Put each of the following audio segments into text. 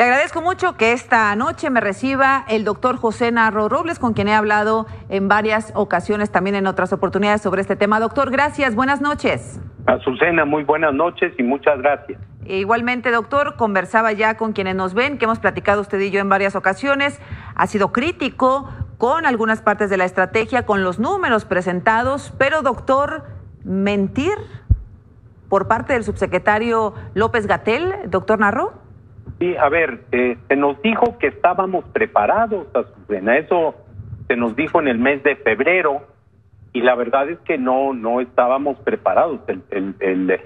Le agradezco mucho que esta noche me reciba el doctor José Narro Robles, con quien he hablado en varias ocasiones, también en otras oportunidades sobre este tema. Doctor, gracias, buenas noches. Azucena, muy buenas noches y muchas gracias. Igualmente, doctor, conversaba ya con quienes nos ven, que hemos platicado usted y yo en varias ocasiones. Ha sido crítico con algunas partes de la estrategia, con los números presentados, pero doctor, mentir por parte del subsecretario López Gatel, doctor Narro. Sí, a ver, eh, se nos dijo que estábamos preparados, Azucena. Eso se nos dijo en el mes de febrero y la verdad es que no, no estábamos preparados. El, el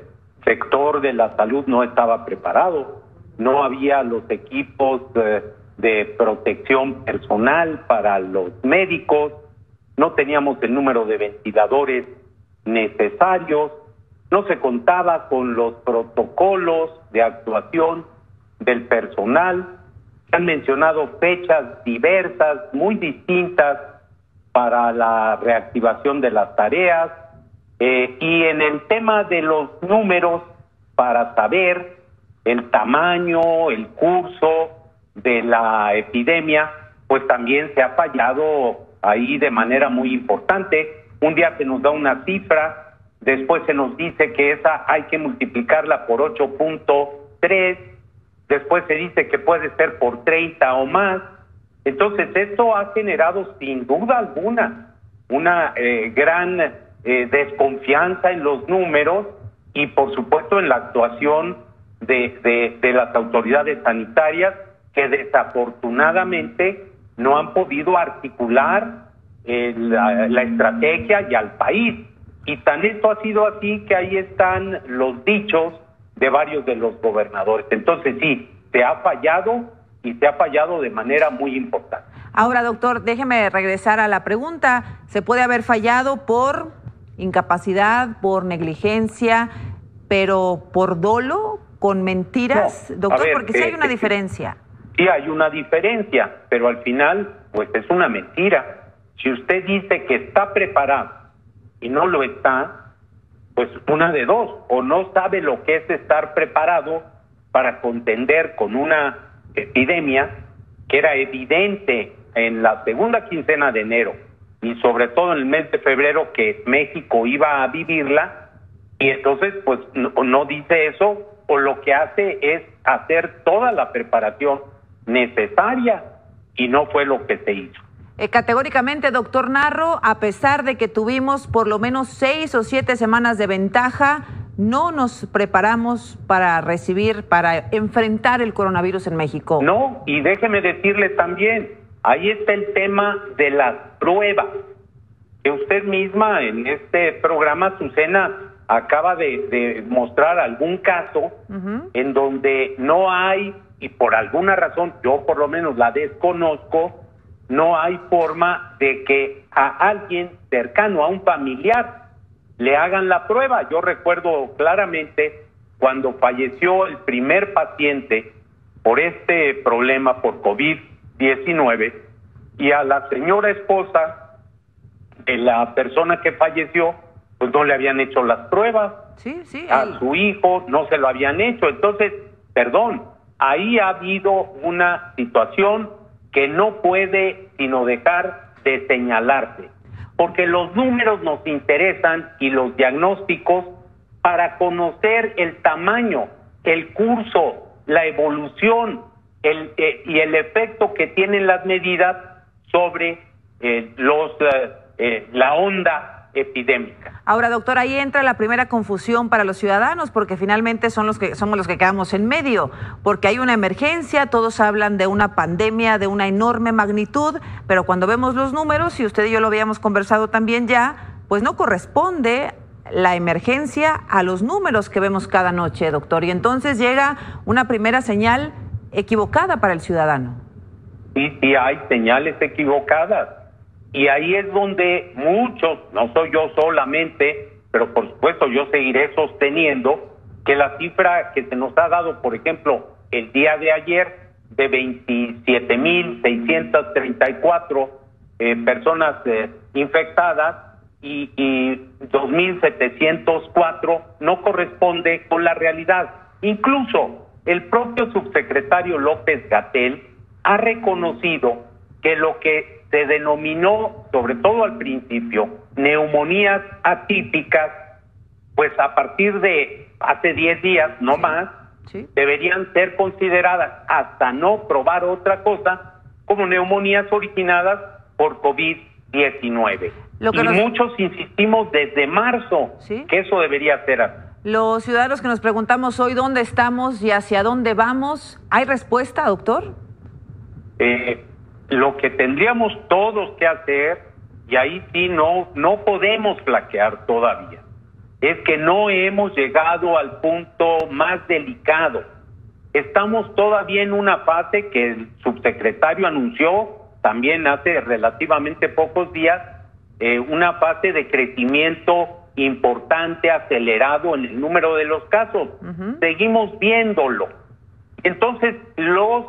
sector de la salud no estaba preparado. No había los equipos eh, de protección personal para los médicos. No teníamos el número de ventiladores necesarios. No se contaba con los protocolos de actuación del personal. Se han mencionado fechas diversas, muy distintas para la reactivación de las tareas. Eh, y en el tema de los números, para saber el tamaño, el curso de la epidemia, pues también se ha fallado ahí de manera muy importante. Un día se nos da una cifra, después se nos dice que esa hay que multiplicarla por 8.3 después se dice que puede ser por 30 o más. Entonces, esto ha generado sin duda alguna una eh, gran eh, desconfianza en los números y, por supuesto, en la actuación de, las autoridades sanitarias que desafortunadamente no han podido articular eh, la estrategia y al país. Y tan esto ha sido así que ahí están los dichos de varios de los gobernadores. Entonces sí, se ha fallado y se ha fallado de manera muy importante. Ahora, doctor, déjeme regresar a la pregunta. ¿Se puede haber fallado por incapacidad, por negligencia, pero por dolo, con mentiras? doctor, porque sí hay eh, una diferencia. Sí hay una diferencia, pero al final, pues es una mentira. Si usted dice que está preparado y no lo está, pues una de dos, o no sabe lo que es estar preparado para contender con una epidemia que era evidente en la segunda quincena de enero y sobre todo en el mes de febrero que México iba a vivirla y entonces pues no, no dice eso o lo que hace es hacer toda la preparación necesaria y no fue lo que se hizo. Eh, categóricamente, doctor Narro, a pesar de que tuvimos por lo menos seis o siete semanas de ventaja, no nos preparamos para recibir, para enfrentar el coronavirus en México. No, y déjeme decirle también, ahí está el tema de las pruebas, que usted misma en este programa, Susana, acaba de, mostrar algún caso en donde no hay, y por alguna razón, yo por lo menos la desconozco, no hay forma de que a alguien cercano, a un familiar, le hagan la prueba. Yo recuerdo claramente cuando falleció el primer paciente por este problema, por COVID-19, y a la señora esposa de la persona que falleció, pues no le habían hecho las pruebas. Sí, sí. A su hijo no se lo habían hecho. Entonces, perdón, ahí ha habido una situación que no puede sino dejar de señalarse, porque los números nos interesan y los diagnósticos para conocer el tamaño, el curso, la evolución eh, y el efecto que tienen las medidas sobre eh, eh, la onda epidémica. Ahora, doctor, ahí entra la primera confusión para los ciudadanos, porque finalmente son los que somos los que quedamos en medio, porque hay una emergencia, todos hablan de una pandemia de una enorme magnitud, pero cuando vemos los números, y usted y yo lo habíamos conversado también ya, pues no corresponde la emergencia a los números que vemos cada noche, doctor. Y entonces llega una primera señal equivocada para el ciudadano. Sí, sí, hay señales equivocadas y ahí es donde muchos, no soy yo solamente, pero por supuesto yo seguiré sosteniendo que la cifra que se nos ha dado, por ejemplo, el día de ayer, de 27.634 eh, personas eh, infectadas y, y 2.704 no corresponde con la realidad. Incluso el propio subsecretario López Gatel ha reconocido que lo que se denominó, sobre todo al principio, neumonías atípicas, pues a partir de hace 10 días, no más, deberían ser consideradas hasta no probar otra cosa como neumonías originadas por COVID-19. Y muchos insistimos desde marzo que eso debería ser así. Los ciudadanos que nos preguntamos hoy dónde estamos y hacia dónde vamos, ¿hay respuesta, doctor? Eh, lo que tendríamos todos que hacer, y ahí sí no, no podemos flaquear todavía, es que no hemos llegado al punto más delicado. Estamos todavía en una fase que el subsecretario anunció también hace relativamente pocos días, eh, una fase de crecimiento importante, acelerado en el número de los casos. Seguimos viéndolo. Entonces, los,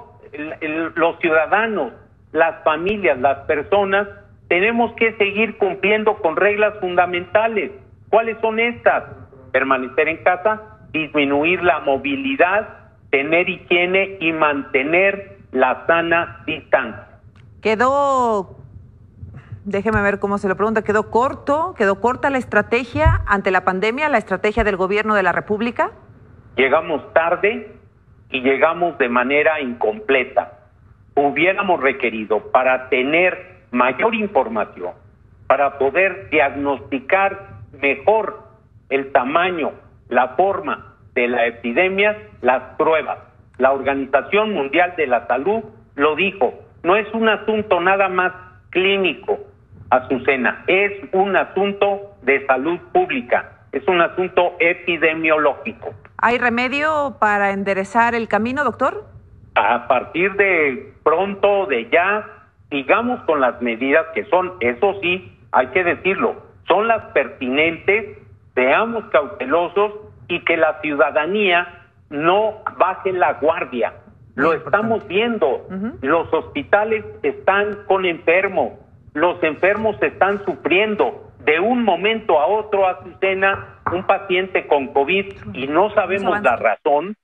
los ciudadanos, las familias, las personas, tenemos que seguir cumpliendo con reglas fundamentales. ¿Cuáles son estas? Permanecer en casa, disminuir la movilidad, tener higiene y mantener la sana distancia. Quedó déjeme ver cómo se lo pregunta, ¿quedó corto, quedó corta la estrategia ante la pandemia, la estrategia del gobierno de la República? Llegamos tarde y llegamos de manera incompleta. Hubiéramos requerido para tener mayor información, para poder diagnosticar mejor el tamaño, la forma de la epidemia, las pruebas. La Organización Mundial de la Salud lo dijo, no es un asunto nada más clínico, Azucena, es un asunto de salud pública, es un asunto epidemiológico. ¿Hay remedio para enderezar el camino, doctor? A partir de pronto, de ya, sigamos con las medidas que son, eso sí, hay que decirlo, son las pertinentes, seamos cautelosos y que la ciudadanía no baje la guardia. Lo estamos viendo, los hospitales están con enfermos, los enfermos están sufriendo. De un momento a otro, Azucena, un paciente con COVID y no sabemos la razón,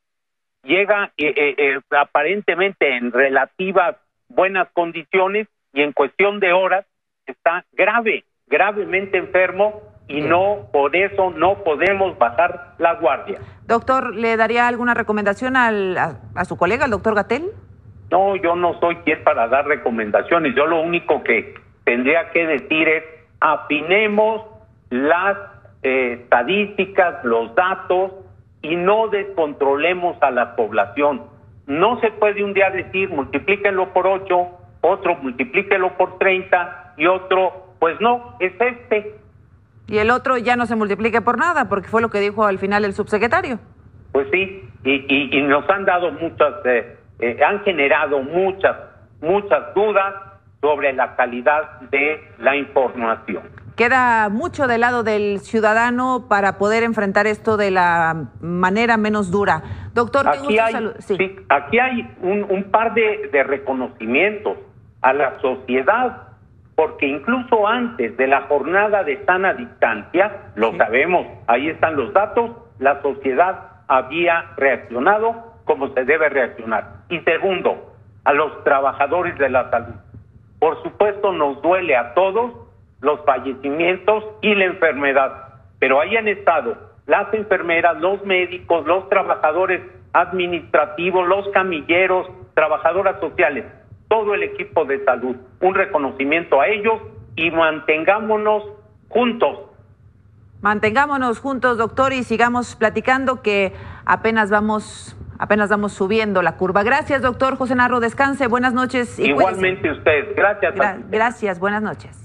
llega eh, eh, eh, aparentemente en relativas buenas condiciones y en cuestión de horas está grave, gravemente enfermo y no, por eso no podemos bajar la guardia. Doctor, ¿le daría alguna recomendación al, a, a, su colega, el doctor Gatel? No, yo no soy quien para dar recomendaciones. Yo lo único que tendría que decir es afinemos las eh, estadísticas, los datos y no descontrolemos a la población. No se puede un día decir multiplíquenlo por 8, otro multiplíquenlo por 30 y otro, pues no, es este. Y el otro ya no se multiplique por nada, porque fue lo que dijo al final el subsecretario. Pues sí, y, y, nos han dado muchas, eh, eh, han generado muchas, muchas dudas sobre la calidad de la información. Queda mucho del lado del ciudadano para poder enfrentar esto de la manera menos dura. Doctor, aquí hay, sí. aquí hay un, par de, de reconocimientos a la sociedad, porque incluso antes de la jornada de sana distancia, lo sabemos, ahí están los datos, la sociedad había reaccionado como se debe reaccionar. Y segundo, a los trabajadores de la salud por supuesto, nos duele a todos los fallecimientos y la enfermedad, pero ahí han estado las enfermeras, los médicos, los trabajadores administrativos, los camilleros, trabajadoras sociales, todo el equipo de salud. Un reconocimiento a ellos y mantengámonos juntos. Mantengámonos juntos, doctor, y sigamos platicando que apenas vamos apenas vamos subiendo la curva. Gracias, doctor José Narro. Descanse. Buenas noches. Igualmente usted. Gracias. gracias. Buenas noches.